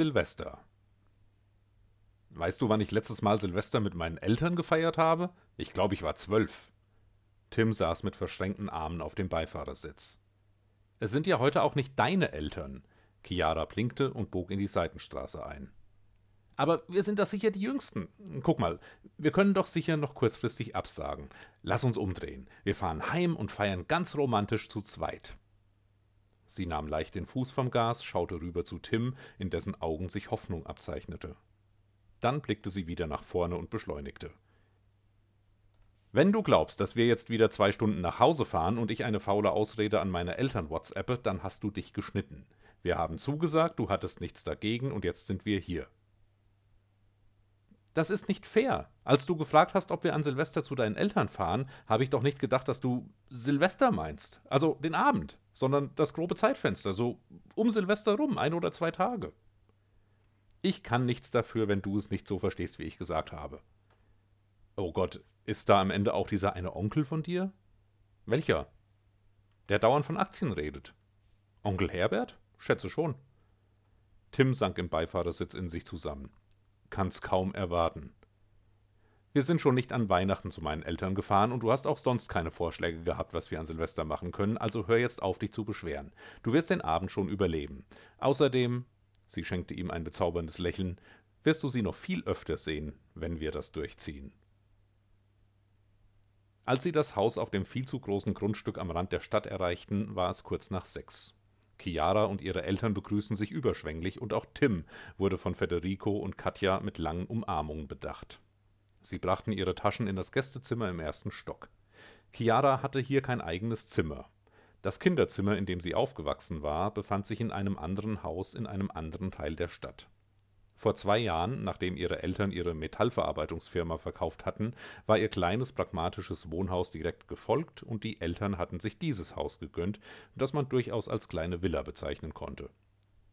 Silvester. Weißt du, wann ich letztes Mal Silvester mit meinen Eltern gefeiert habe? Ich glaube, ich war zwölf. Tim saß mit verschränkten Armen auf dem Beifahrersitz. Es sind ja heute auch nicht deine Eltern. Chiara blinkte und bog in die Seitenstraße ein. Aber wir sind doch sicher die Jüngsten. Guck mal, wir können doch sicher noch kurzfristig absagen. Lass uns umdrehen. Wir fahren heim und feiern ganz romantisch zu zweit. Sie nahm leicht den Fuß vom Gas, schaute rüber zu Tim, in dessen Augen sich Hoffnung abzeichnete. Dann blickte sie wieder nach vorne und beschleunigte. Wenn du glaubst, dass wir jetzt wieder zwei Stunden nach Hause fahren und ich eine faule Ausrede an meine Eltern WhatsAppe, dann hast du dich geschnitten. Wir haben zugesagt, du hattest nichts dagegen und jetzt sind wir hier. Das ist nicht fair. Als du gefragt hast, ob wir an Silvester zu deinen Eltern fahren, habe ich doch nicht gedacht, dass du Silvester meinst. Also den Abend, sondern das grobe Zeitfenster, so um Silvester rum, ein oder zwei Tage. Ich kann nichts dafür, wenn du es nicht so verstehst, wie ich gesagt habe. Oh Gott, ist da am Ende auch dieser eine Onkel von dir? Welcher? Der dauernd von Aktien redet. Onkel Herbert? Schätze schon. Tim sank im Beifahrersitz in sich zusammen. Kann's kaum erwarten. Wir sind schon nicht an Weihnachten zu meinen Eltern gefahren und du hast auch sonst keine Vorschläge gehabt, was wir an Silvester machen können, also hör jetzt auf, dich zu beschweren. Du wirst den Abend schon überleben. Außerdem, sie schenkte ihm ein bezauberndes Lächeln, wirst du sie noch viel öfter sehen, wenn wir das durchziehen. Als sie das Haus auf dem viel zu großen Grundstück am Rand der Stadt erreichten, war es kurz nach sechs. Chiara und ihre Eltern begrüßten sich überschwänglich und auch Tim wurde von Federico und Katja mit langen Umarmungen bedacht. Sie brachten ihre Taschen in das Gästezimmer im ersten Stock. Chiara hatte hier kein eigenes Zimmer. Das Kinderzimmer, in dem sie aufgewachsen war, befand sich in einem anderen Haus in einem anderen Teil der Stadt. Vor zwei Jahren, nachdem ihre Eltern ihre Metallverarbeitungsfirma verkauft hatten, war ihr kleines pragmatisches Wohnhaus direkt gefolgt und die Eltern hatten sich dieses Haus gegönnt, das man durchaus als kleine Villa bezeichnen konnte.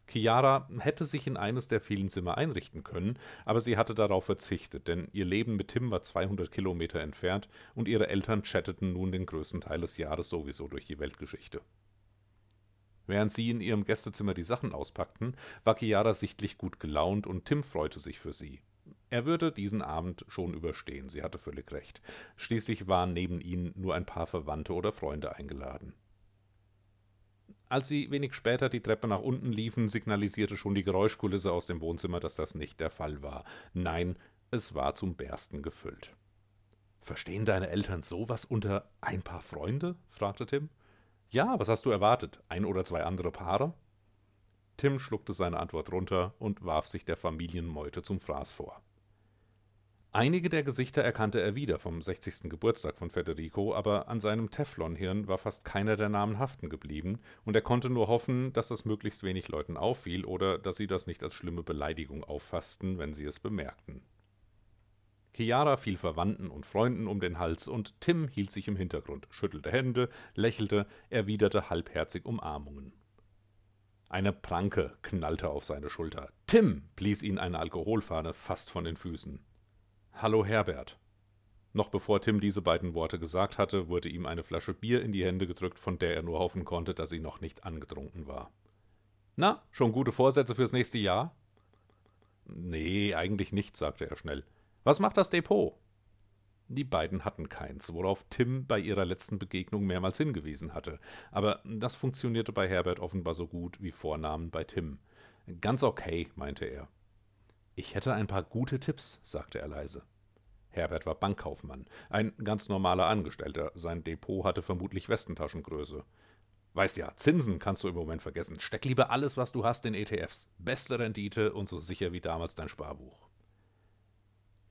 Chiara hätte sich in eines der vielen Zimmer einrichten können, aber sie hatte darauf verzichtet, denn ihr Leben mit Tim war 200 Kilometer entfernt und ihre Eltern chatteten nun den größten Teil des Jahres sowieso durch die Weltgeschichte. Während sie in ihrem Gästezimmer die Sachen auspackten, war Chiara sichtlich gut gelaunt und Tim freute sich für sie. Er würde diesen Abend schon überstehen, sie hatte völlig recht. Schließlich waren neben ihnen nur ein paar Verwandte oder Freunde eingeladen. Als sie wenig später die Treppe nach unten liefen, signalisierte schon die Geräuschkulisse aus dem Wohnzimmer, dass das nicht der Fall war. Nein, es war zum Bersten gefüllt. Verstehen deine Eltern sowas unter ein paar Freunde? fragte Tim. Ja, was hast du erwartet? Ein oder zwei andere Paare? Tim schluckte seine Antwort runter und warf sich der Familienmeute zum Fraß vor. Einige der Gesichter erkannte er wieder vom 60. Geburtstag von Federico, aber an seinem Teflonhirn war fast keiner der Namen haften geblieben, und er konnte nur hoffen, dass das möglichst wenig Leuten auffiel oder dass sie das nicht als schlimme Beleidigung auffassten, wenn sie es bemerkten. Chiara fiel Verwandten und Freunden um den Hals und Tim hielt sich im Hintergrund, schüttelte Hände, lächelte, erwiderte halbherzig Umarmungen. Eine Pranke knallte auf seine Schulter. Tim blies ihn eine Alkoholfahne fast von den Füßen. Hallo Herbert. Noch bevor Tim diese beiden Worte gesagt hatte, wurde ihm eine Flasche Bier in die Hände gedrückt, von der er nur hoffen konnte, dass sie noch nicht angetrunken war. Na, schon gute Vorsätze fürs nächste Jahr? Nee, eigentlich nicht, sagte er schnell. Was macht das Depot? Die beiden hatten keins, worauf Tim bei ihrer letzten Begegnung mehrmals hingewiesen hatte. Aber das funktionierte bei Herbert offenbar so gut wie Vornamen bei Tim. Ganz okay, meinte er. Ich hätte ein paar gute Tipps, sagte er leise. Herbert war Bankkaufmann, ein ganz normaler Angestellter. Sein Depot hatte vermutlich Westentaschengröße. Weißt ja, Zinsen kannst du im Moment vergessen. Steck lieber alles, was du hast, in ETFs. Beste Rendite und so sicher wie damals dein Sparbuch.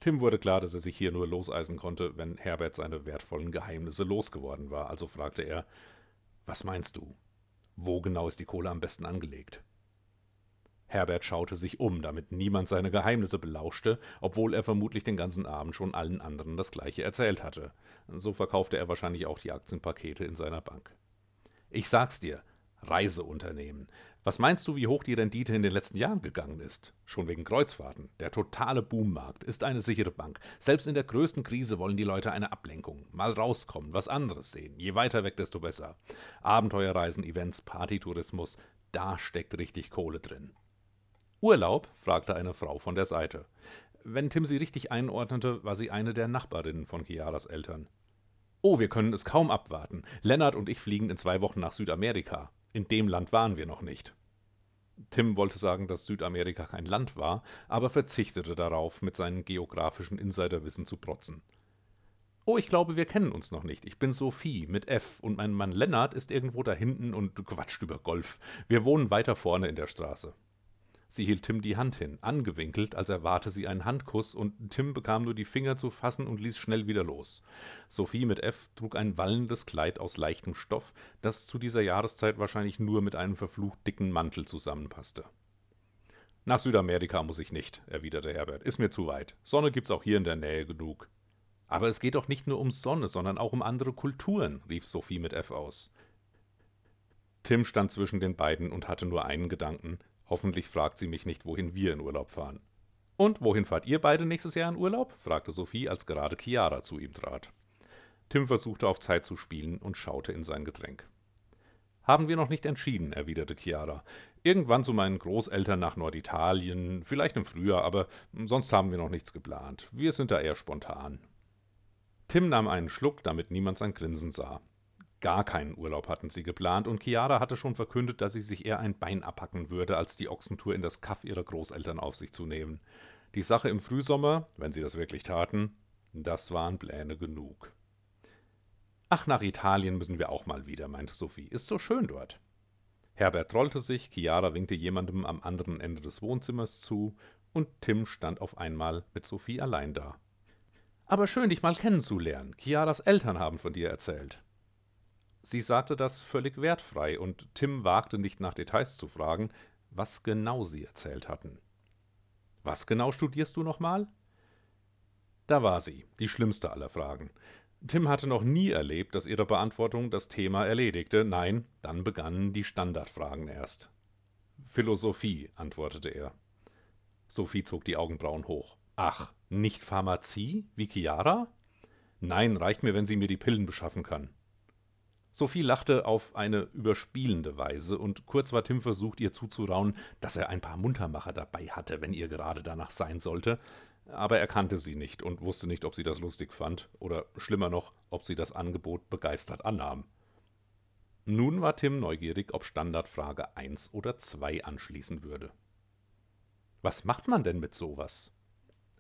Tim wurde klar, dass er sich hier nur loseisen konnte, wenn Herbert seine wertvollen Geheimnisse losgeworden war, also fragte er Was meinst du? Wo genau ist die Kohle am besten angelegt? Herbert schaute sich um, damit niemand seine Geheimnisse belauschte, obwohl er vermutlich den ganzen Abend schon allen anderen das gleiche erzählt hatte. So verkaufte er wahrscheinlich auch die Aktienpakete in seiner Bank. Ich sag's dir, Reiseunternehmen. Was meinst du, wie hoch die Rendite in den letzten Jahren gegangen ist? Schon wegen Kreuzfahrten. Der totale Boommarkt ist eine sichere Bank. Selbst in der größten Krise wollen die Leute eine Ablenkung. Mal rauskommen, was anderes sehen. Je weiter weg, desto besser. Abenteuerreisen, Events, Partytourismus, da steckt richtig Kohle drin. Urlaub? fragte eine Frau von der Seite. Wenn Tim sie richtig einordnete, war sie eine der Nachbarinnen von Chiaras Eltern. Oh, wir können es kaum abwarten. Lennart und ich fliegen in zwei Wochen nach Südamerika. In dem Land waren wir noch nicht. Tim wollte sagen, dass Südamerika kein Land war, aber verzichtete darauf, mit seinem geografischen Insiderwissen zu protzen. Oh, ich glaube, wir kennen uns noch nicht. Ich bin Sophie mit F und mein Mann Lennart ist irgendwo da hinten und quatscht über Golf. Wir wohnen weiter vorne in der Straße. Sie hielt Tim die Hand hin, angewinkelt, als erwarte sie einen Handkuss, und Tim bekam nur die Finger zu fassen und ließ schnell wieder los. Sophie mit F trug ein wallendes Kleid aus leichtem Stoff, das zu dieser Jahreszeit wahrscheinlich nur mit einem verflucht dicken Mantel zusammenpasste. Nach Südamerika muss ich nicht, erwiderte Herbert. Ist mir zu weit. Sonne gibt's auch hier in der Nähe genug. Aber es geht doch nicht nur um Sonne, sondern auch um andere Kulturen, rief Sophie mit F aus. Tim stand zwischen den beiden und hatte nur einen Gedanken, Hoffentlich fragt sie mich nicht, wohin wir in Urlaub fahren. Und wohin fahrt ihr beide nächstes Jahr in Urlaub? fragte Sophie, als gerade Chiara zu ihm trat. Tim versuchte auf Zeit zu spielen und schaute in sein Getränk. Haben wir noch nicht entschieden, erwiderte Chiara. Irgendwann zu meinen Großeltern nach Norditalien, vielleicht im Frühjahr, aber sonst haben wir noch nichts geplant. Wir sind da eher spontan. Tim nahm einen Schluck, damit niemand sein Grinsen sah. Gar keinen Urlaub hatten sie geplant und Chiara hatte schon verkündet, dass sie sich eher ein Bein abhacken würde, als die Ochsentour in das Kaff ihrer Großeltern auf sich zu nehmen. Die Sache im Frühsommer, wenn sie das wirklich taten, das waren Pläne genug. Ach, nach Italien müssen wir auch mal wieder, meinte Sophie. Ist so schön dort. Herbert trollte sich, Chiara winkte jemandem am anderen Ende des Wohnzimmers zu, und Tim stand auf einmal mit Sophie allein da. Aber schön, dich mal kennenzulernen. Chiaras Eltern haben von dir erzählt. Sie sagte das völlig wertfrei, und Tim wagte nicht nach Details zu fragen, was genau sie erzählt hatten. Was genau studierst du nochmal? Da war sie, die schlimmste aller Fragen. Tim hatte noch nie erlebt, dass ihre Beantwortung das Thema erledigte. Nein, dann begannen die Standardfragen erst. Philosophie, antwortete er. Sophie zog die Augenbrauen hoch. Ach, nicht Pharmazie, wie Chiara? Nein, reicht mir, wenn sie mir die Pillen beschaffen kann. Sophie lachte auf eine überspielende Weise, und kurz war Tim versucht, ihr zuzuraunen, dass er ein paar Muntermacher dabei hatte, wenn ihr gerade danach sein sollte, aber er kannte sie nicht und wusste nicht, ob sie das lustig fand, oder schlimmer noch, ob sie das Angebot begeistert annahm. Nun war Tim neugierig, ob Standardfrage 1 oder 2 anschließen würde. Was macht man denn mit sowas?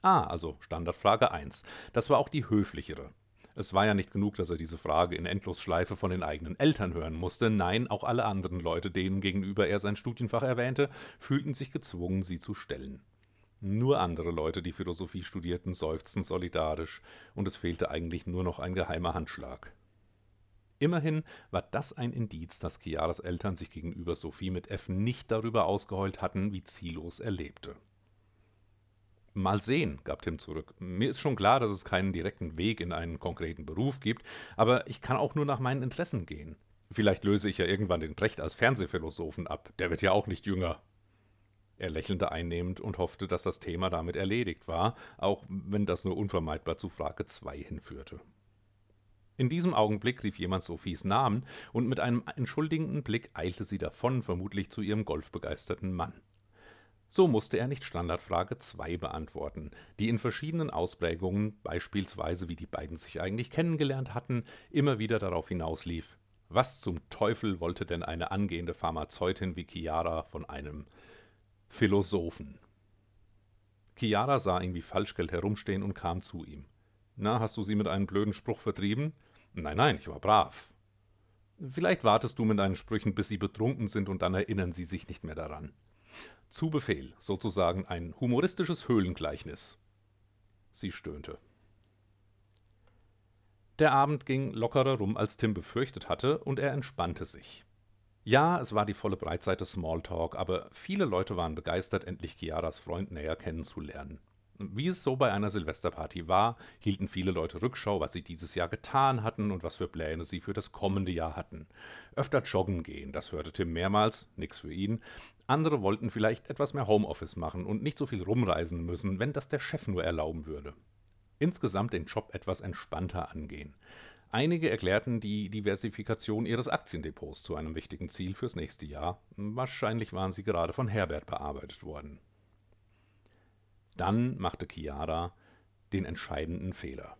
Ah, also Standardfrage 1. Das war auch die höflichere. Es war ja nicht genug, dass er diese Frage in Endlosschleife von den eigenen Eltern hören musste. Nein, auch alle anderen Leute, denen gegenüber er sein Studienfach erwähnte, fühlten sich gezwungen, sie zu stellen. Nur andere Leute, die Philosophie studierten, seufzten solidarisch, und es fehlte eigentlich nur noch ein geheimer Handschlag. Immerhin war das ein Indiz, dass Chiaras Eltern sich gegenüber Sophie mit F nicht darüber ausgeheult hatten, wie ziellos er lebte. Mal sehen, gab Tim zurück. Mir ist schon klar, dass es keinen direkten Weg in einen konkreten Beruf gibt, aber ich kann auch nur nach meinen Interessen gehen. Vielleicht löse ich ja irgendwann den Brecht als Fernsehphilosophen ab, der wird ja auch nicht jünger. Er lächelte einnehmend und hoffte, dass das Thema damit erledigt war, auch wenn das nur unvermeidbar zu Frage 2 hinführte. In diesem Augenblick rief jemand Sophies Namen, und mit einem entschuldigenden Blick eilte sie davon, vermutlich zu ihrem golfbegeisterten Mann. So musste er nicht Standardfrage 2 beantworten, die in verschiedenen Ausprägungen, beispielsweise wie die beiden sich eigentlich kennengelernt hatten, immer wieder darauf hinauslief: Was zum Teufel wollte denn eine angehende Pharmazeutin wie Chiara von einem Philosophen? Chiara sah ihn wie Falschgeld herumstehen und kam zu ihm. Na, hast du sie mit einem blöden Spruch vertrieben? Nein, nein, ich war brav. Vielleicht wartest du mit deinen Sprüchen, bis sie betrunken sind, und dann erinnern sie sich nicht mehr daran. Zu Befehl, sozusagen ein humoristisches Höhlengleichnis. Sie stöhnte. Der Abend ging lockerer rum, als Tim befürchtet hatte, und er entspannte sich. Ja, es war die volle Breitseite Smalltalk, aber viele Leute waren begeistert, endlich Chiaras Freund näher kennenzulernen. Wie es so bei einer Silvesterparty war, hielten viele Leute Rückschau, was sie dieses Jahr getan hatten und was für Pläne sie für das kommende Jahr hatten. Öfter joggen gehen, das hörte Tim mehrmals, nix für ihn. Andere wollten vielleicht etwas mehr Homeoffice machen und nicht so viel rumreisen müssen, wenn das der Chef nur erlauben würde. Insgesamt den Job etwas entspannter angehen. Einige erklärten die Diversifikation ihres Aktiendepots zu einem wichtigen Ziel fürs nächste Jahr. Wahrscheinlich waren sie gerade von Herbert bearbeitet worden. Dann machte Chiara den entscheidenden Fehler.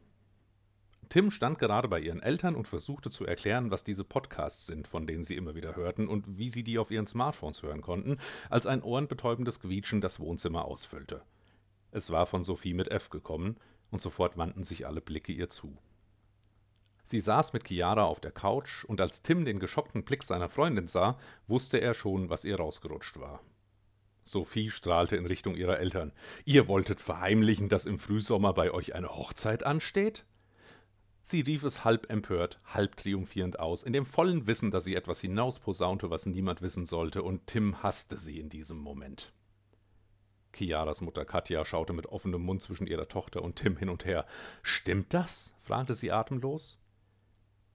Tim stand gerade bei ihren Eltern und versuchte zu erklären, was diese Podcasts sind, von denen sie immer wieder hörten und wie sie die auf ihren Smartphones hören konnten, als ein ohrenbetäubendes Quietschen das Wohnzimmer ausfüllte. Es war von Sophie mit F gekommen, und sofort wandten sich alle Blicke ihr zu. Sie saß mit Chiara auf der Couch, und als Tim den geschockten Blick seiner Freundin sah, wusste er schon, was ihr rausgerutscht war. Sophie strahlte in Richtung ihrer Eltern. Ihr wolltet verheimlichen, dass im Frühsommer bei euch eine Hochzeit ansteht? Sie rief es halb empört, halb triumphierend aus, in dem vollen Wissen, dass sie etwas hinausposaunte, was niemand wissen sollte, und Tim hasste sie in diesem Moment. Chiaras Mutter Katja schaute mit offenem Mund zwischen ihrer Tochter und Tim hin und her. Stimmt das? fragte sie atemlos.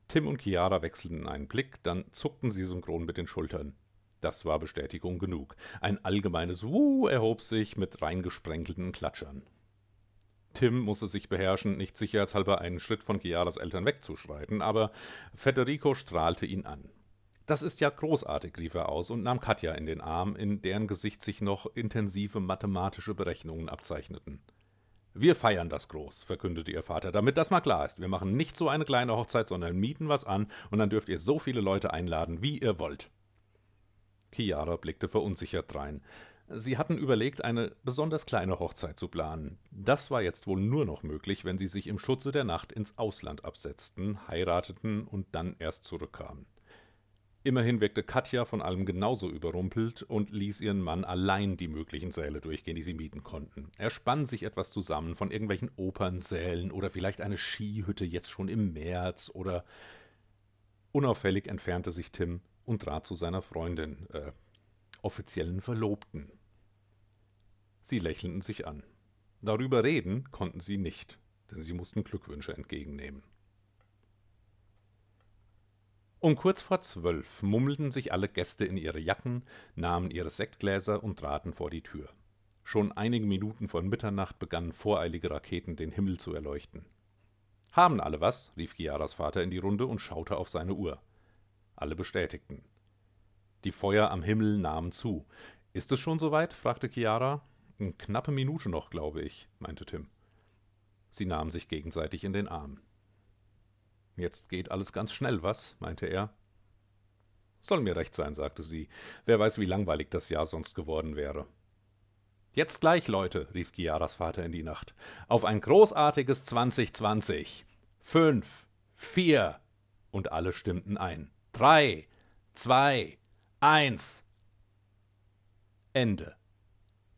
Tim und Chiara wechselten einen Blick, dann zuckten sie synchron mit den Schultern. Das war Bestätigung genug. Ein allgemeines Wuh erhob sich mit reingesprenkelten Klatschern. Tim musste sich beherrschen, nicht sicherheitshalber einen Schritt von Chiaras Eltern wegzuschreiten, aber Federico strahlte ihn an. Das ist ja großartig, rief er aus und nahm Katja in den Arm, in deren Gesicht sich noch intensive mathematische Berechnungen abzeichneten. Wir feiern das groß, verkündete ihr Vater, damit das mal klar ist. Wir machen nicht so eine kleine Hochzeit, sondern mieten was an, und dann dürft ihr so viele Leute einladen, wie ihr wollt. Chiara blickte verunsichert drein. Sie hatten überlegt, eine besonders kleine Hochzeit zu planen. Das war jetzt wohl nur noch möglich, wenn sie sich im Schutze der Nacht ins Ausland absetzten, heirateten und dann erst zurückkamen. Immerhin wirkte Katja von allem genauso überrumpelt und ließ ihren Mann allein die möglichen Säle durchgehen, die sie mieten konnten. Er spann sich etwas zusammen von irgendwelchen Opernsälen oder vielleicht eine Skihütte jetzt schon im März oder unauffällig entfernte sich Tim und trat zu seiner Freundin, äh, offiziellen Verlobten. Sie lächelten sich an. Darüber reden konnten sie nicht, denn sie mussten Glückwünsche entgegennehmen. Um kurz vor zwölf mummelten sich alle Gäste in ihre Jacken, nahmen ihre Sektgläser und traten vor die Tür. Schon einige Minuten vor Mitternacht begannen voreilige Raketen den Himmel zu erleuchten. Haben alle was? rief Chiaras Vater in die Runde und schaute auf seine Uhr. Alle bestätigten. Die Feuer am Himmel nahmen zu. Ist es schon soweit? fragte Chiara. Eine knappe Minute noch, glaube ich, meinte Tim. Sie nahmen sich gegenseitig in den Arm. Jetzt geht alles ganz schnell, was? meinte er. Soll mir recht sein, sagte sie. Wer weiß, wie langweilig das Jahr sonst geworden wäre. Jetzt gleich, Leute, rief Chiaras Vater in die Nacht. Auf ein großartiges 2020. Fünf, vier. Und alle stimmten ein. Drei, zwei, eins. Ende.